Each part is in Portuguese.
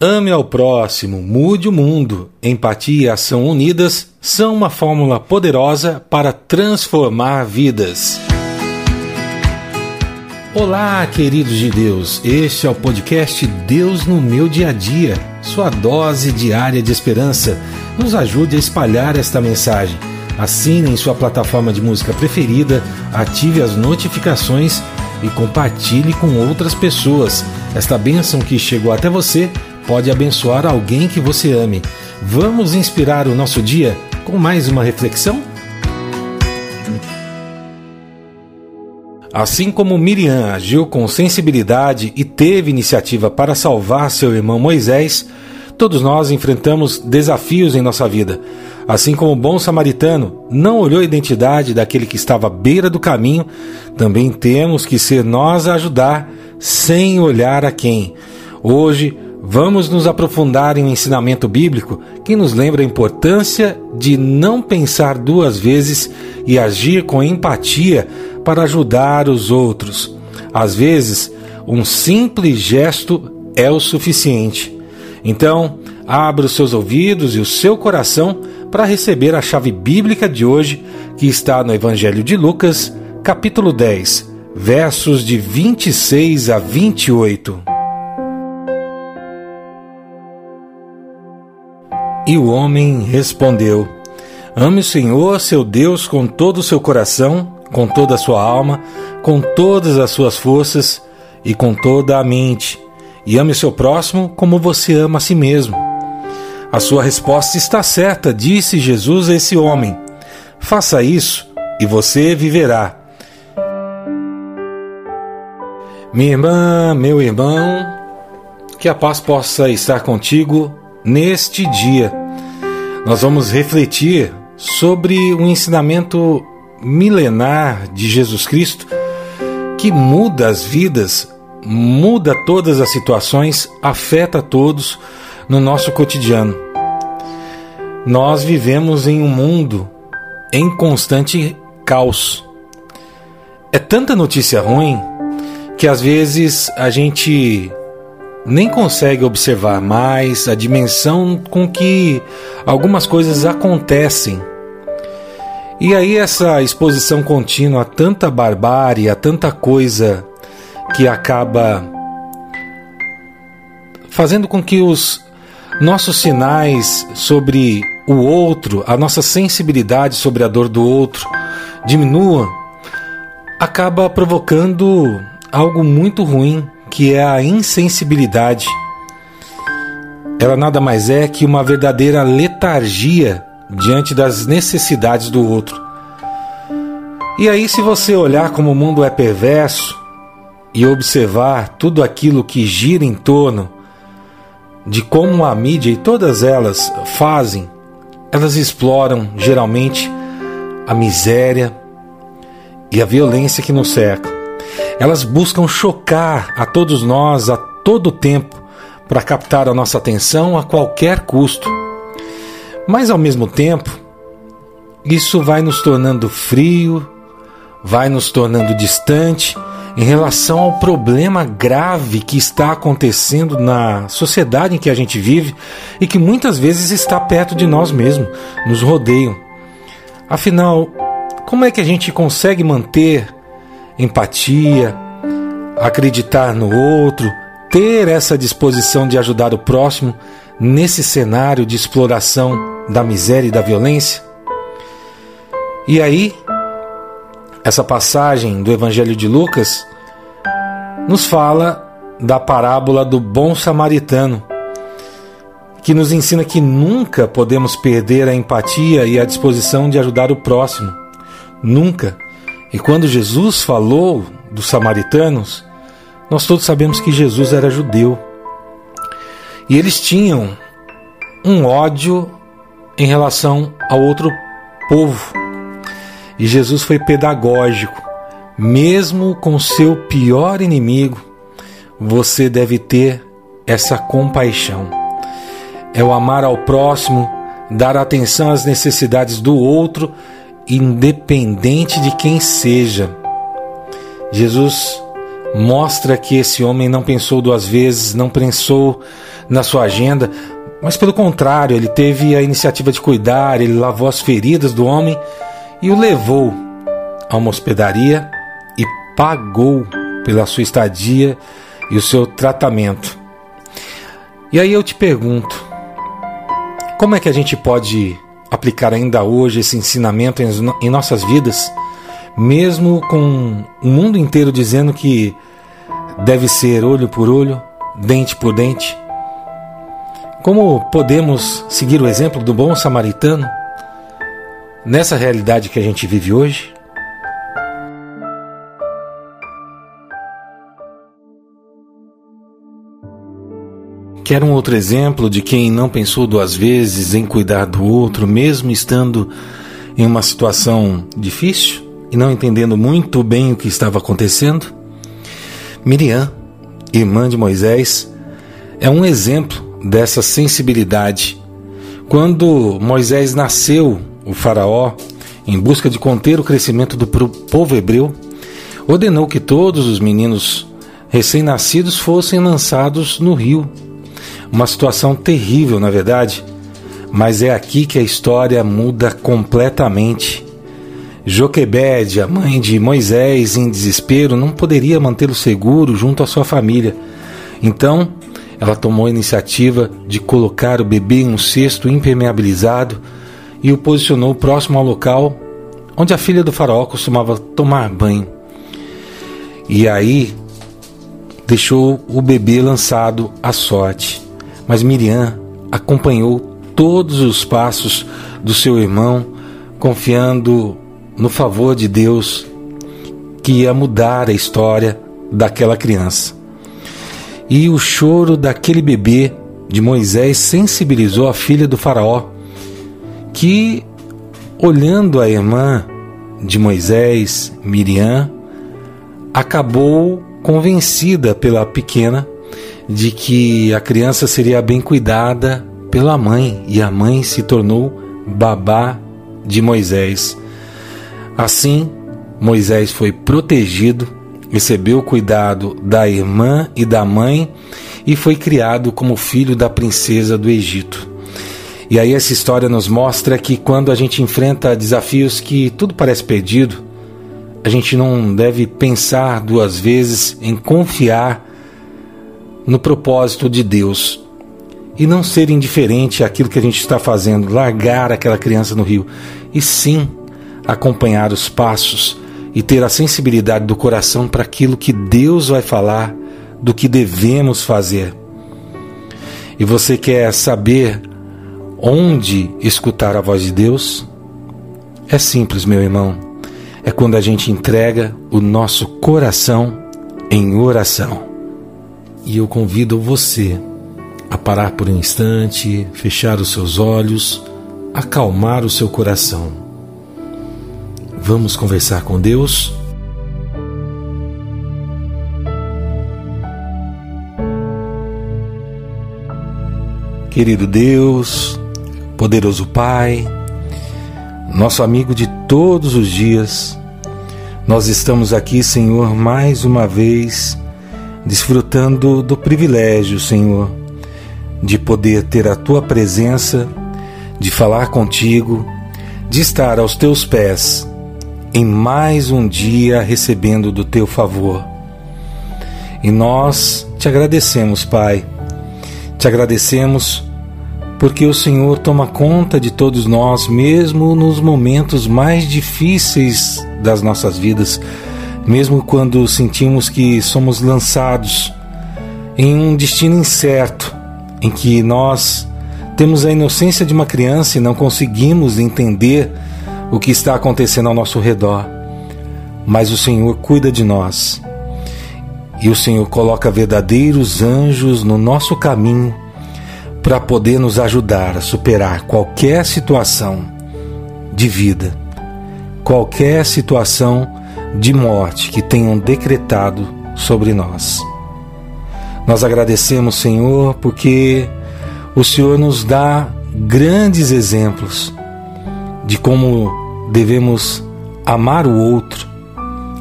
Ame ao próximo, mude o mundo. Empatia e ação unidas são uma fórmula poderosa para transformar vidas. Olá, queridos de Deus. Este é o podcast Deus no meu dia a dia, sua dose diária de esperança. Nos ajude a espalhar esta mensagem. Assine em sua plataforma de música preferida, ative as notificações e compartilhe com outras pessoas. Esta bênção que chegou até você pode abençoar alguém que você ame. Vamos inspirar o nosso dia com mais uma reflexão? Assim como Miriam agiu com sensibilidade e teve iniciativa para salvar seu irmão Moisés, todos nós enfrentamos desafios em nossa vida. Assim como o bom samaritano não olhou a identidade daquele que estava à beira do caminho, também temos que ser nós a ajudar sem olhar a quem. Hoje, Vamos nos aprofundar em um ensinamento bíblico que nos lembra a importância de não pensar duas vezes e agir com empatia para ajudar os outros. Às vezes, um simples gesto é o suficiente. Então, abra os seus ouvidos e o seu coração para receber a chave bíblica de hoje, que está no Evangelho de Lucas, capítulo 10, versos de 26 a 28. E o homem respondeu: Ame o Senhor, seu Deus, com todo o seu coração, com toda a sua alma, com todas as suas forças e com toda a mente. E ame o seu próximo como você ama a si mesmo. A sua resposta está certa, disse Jesus a esse homem. Faça isso e você viverá. Minha irmã, meu irmão, que a paz possa estar contigo neste dia. Nós vamos refletir sobre um ensinamento milenar de Jesus Cristo que muda as vidas, muda todas as situações, afeta todos no nosso cotidiano. Nós vivemos em um mundo em constante caos. É tanta notícia ruim que às vezes a gente nem consegue observar mais a dimensão com que algumas coisas acontecem. E aí, essa exposição contínua a tanta barbárie, a tanta coisa que acaba fazendo com que os nossos sinais sobre o outro, a nossa sensibilidade sobre a dor do outro diminua, acaba provocando algo muito ruim que é a insensibilidade. Ela nada mais é que uma verdadeira letargia diante das necessidades do outro. E aí, se você olhar como o mundo é perverso e observar tudo aquilo que gira em torno de como a mídia e todas elas fazem, elas exploram geralmente a miséria e a violência que nos cercam. Elas buscam chocar a todos nós a todo tempo para captar a nossa atenção a qualquer custo. Mas ao mesmo tempo, isso vai nos tornando frio, vai nos tornando distante em relação ao problema grave que está acontecendo na sociedade em que a gente vive e que muitas vezes está perto de nós mesmos, nos rodeiam. Afinal, como é que a gente consegue manter empatia, acreditar no outro, ter essa disposição de ajudar o próximo nesse cenário de exploração da miséria e da violência? E aí, essa passagem do Evangelho de Lucas nos fala da parábola do bom samaritano, que nos ensina que nunca podemos perder a empatia e a disposição de ajudar o próximo. Nunca. E quando Jesus falou dos samaritanos, nós todos sabemos que Jesus era judeu. E eles tinham um ódio em relação ao outro povo. E Jesus foi pedagógico. Mesmo com seu pior inimigo, você deve ter essa compaixão. É o amar ao próximo, dar atenção às necessidades do outro independente de quem seja. Jesus mostra que esse homem não pensou duas vezes, não pensou na sua agenda, mas pelo contrário, ele teve a iniciativa de cuidar, ele lavou as feridas do homem e o levou a uma hospedaria e pagou pela sua estadia e o seu tratamento. E aí eu te pergunto, como é que a gente pode aplicar ainda hoje esse ensinamento em nossas vidas, mesmo com o mundo inteiro dizendo que deve ser olho por olho, dente por dente? Como podemos seguir o exemplo do bom samaritano nessa realidade que a gente vive hoje? Quer um outro exemplo de quem não pensou duas vezes em cuidar do outro, mesmo estando em uma situação difícil e não entendendo muito bem o que estava acontecendo? Miriam, irmã de Moisés, é um exemplo dessa sensibilidade. Quando Moisés nasceu, o Faraó, em busca de conter o crescimento do povo hebreu, ordenou que todos os meninos recém-nascidos fossem lançados no rio uma situação terrível, na verdade, mas é aqui que a história muda completamente. Joquebede, a mãe de Moisés, em desespero, não poderia mantê-lo seguro junto à sua família. Então, ela tomou a iniciativa de colocar o bebê em um cesto impermeabilizado e o posicionou próximo ao local onde a filha do faraó costumava tomar banho. E aí deixou o bebê lançado à sorte. Mas Miriam acompanhou todos os passos do seu irmão, confiando no favor de Deus que ia mudar a história daquela criança. E o choro daquele bebê de Moisés sensibilizou a filha do Faraó, que, olhando a irmã de Moisés, Miriam, acabou convencida pela pequena de que a criança seria bem cuidada pela mãe e a mãe se tornou babá de Moisés. Assim, Moisés foi protegido, recebeu o cuidado da irmã e da mãe e foi criado como filho da princesa do Egito. E aí essa história nos mostra que quando a gente enfrenta desafios que tudo parece perdido, a gente não deve pensar duas vezes em confiar no propósito de Deus e não ser indiferente àquilo que a gente está fazendo, largar aquela criança no rio, e sim acompanhar os passos e ter a sensibilidade do coração para aquilo que Deus vai falar, do que devemos fazer. E você quer saber onde escutar a voz de Deus? É simples, meu irmão. É quando a gente entrega o nosso coração em oração. E eu convido você a parar por um instante, fechar os seus olhos, acalmar o seu coração. Vamos conversar com Deus? Querido Deus, poderoso Pai, nosso amigo de todos os dias, nós estamos aqui, Senhor, mais uma vez desfrutando do privilégio, Senhor, de poder ter a tua presença, de falar contigo, de estar aos teus pés em mais um dia recebendo do teu favor. E nós te agradecemos, Pai. Te agradecemos porque o Senhor toma conta de todos nós, mesmo nos momentos mais difíceis das nossas vidas mesmo quando sentimos que somos lançados em um destino incerto, em que nós temos a inocência de uma criança e não conseguimos entender o que está acontecendo ao nosso redor. Mas o Senhor cuida de nós. E o Senhor coloca verdadeiros anjos no nosso caminho para poder nos ajudar a superar qualquer situação de vida, qualquer situação de morte que tenham decretado sobre nós. Nós agradecemos, Senhor, porque o Senhor nos dá grandes exemplos de como devemos amar o outro,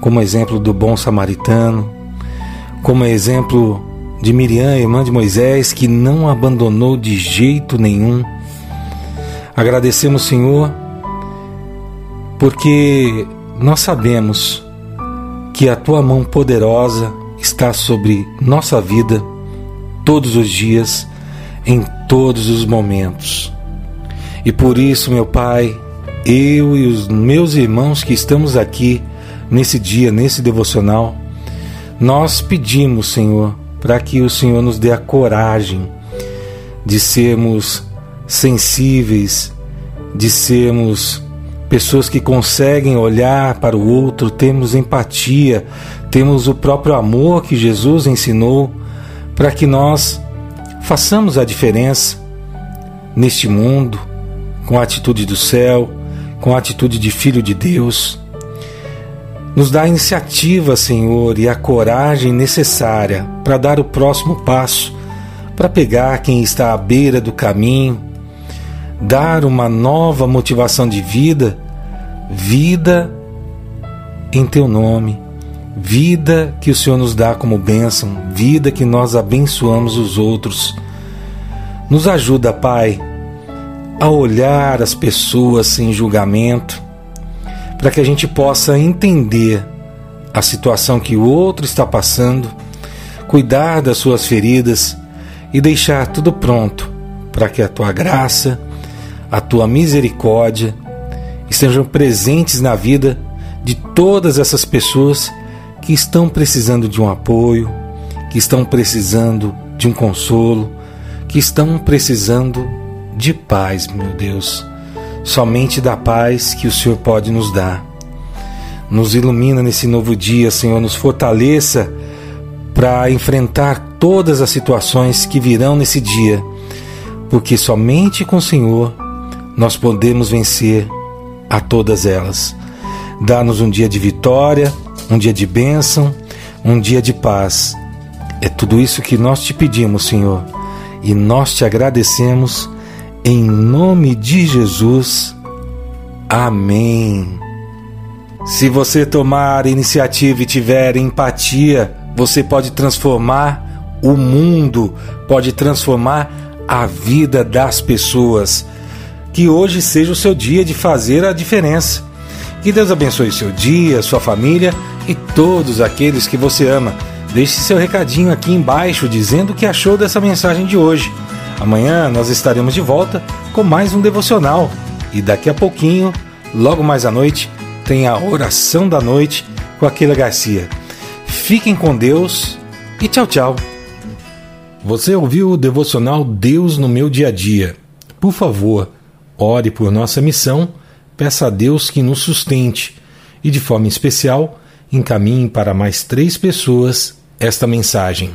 como exemplo do bom samaritano, como exemplo de Miriam, irmã de Moisés, que não abandonou de jeito nenhum. Agradecemos, Senhor, porque nós sabemos que a tua mão poderosa está sobre nossa vida todos os dias, em todos os momentos. E por isso, meu Pai, eu e os meus irmãos que estamos aqui nesse dia, nesse devocional, nós pedimos, Senhor, para que o Senhor nos dê a coragem de sermos sensíveis, de sermos pessoas que conseguem olhar para o outro, temos empatia, temos o próprio amor que Jesus ensinou para que nós façamos a diferença neste mundo, com a atitude do céu, com a atitude de filho de Deus. Nos dá a iniciativa, Senhor, e a coragem necessária para dar o próximo passo, para pegar quem está à beira do caminho, dar uma nova motivação de vida, vida em Teu nome, vida que o Senhor nos dá como bênção, vida que nós abençoamos os outros. Nos ajuda, Pai, a olhar as pessoas sem julgamento, para que a gente possa entender a situação que o outro está passando, cuidar das suas feridas e deixar tudo pronto para que a tua graça, a tua misericórdia estejam presentes na vida de todas essas pessoas que estão precisando de um apoio, que estão precisando de um consolo, que estão precisando de paz, meu Deus, somente da paz que o Senhor pode nos dar. Nos ilumina nesse novo dia, Senhor, nos fortaleça para enfrentar todas as situações que virão nesse dia, porque somente com o Senhor nós podemos vencer a todas elas. Dá-nos um dia de vitória, um dia de bênção, um dia de paz. É tudo isso que nós te pedimos, Senhor, e nós te agradecemos em nome de Jesus. Amém. Se você tomar iniciativa e tiver empatia, você pode transformar o mundo, pode transformar a vida das pessoas. Que hoje seja o seu dia de fazer a diferença. Que Deus abençoe seu dia, sua família e todos aqueles que você ama. Deixe seu recadinho aqui embaixo dizendo o que achou dessa mensagem de hoje. Amanhã nós estaremos de volta com mais um devocional e daqui a pouquinho, logo mais à noite, tem a oração da noite com Aquila Garcia. Fiquem com Deus e tchau, tchau. Você ouviu o devocional Deus no meu dia a dia? Por favor, ore por nossa missão, peça a Deus que nos sustente e, de forma especial, encaminhe para mais três pessoas esta mensagem.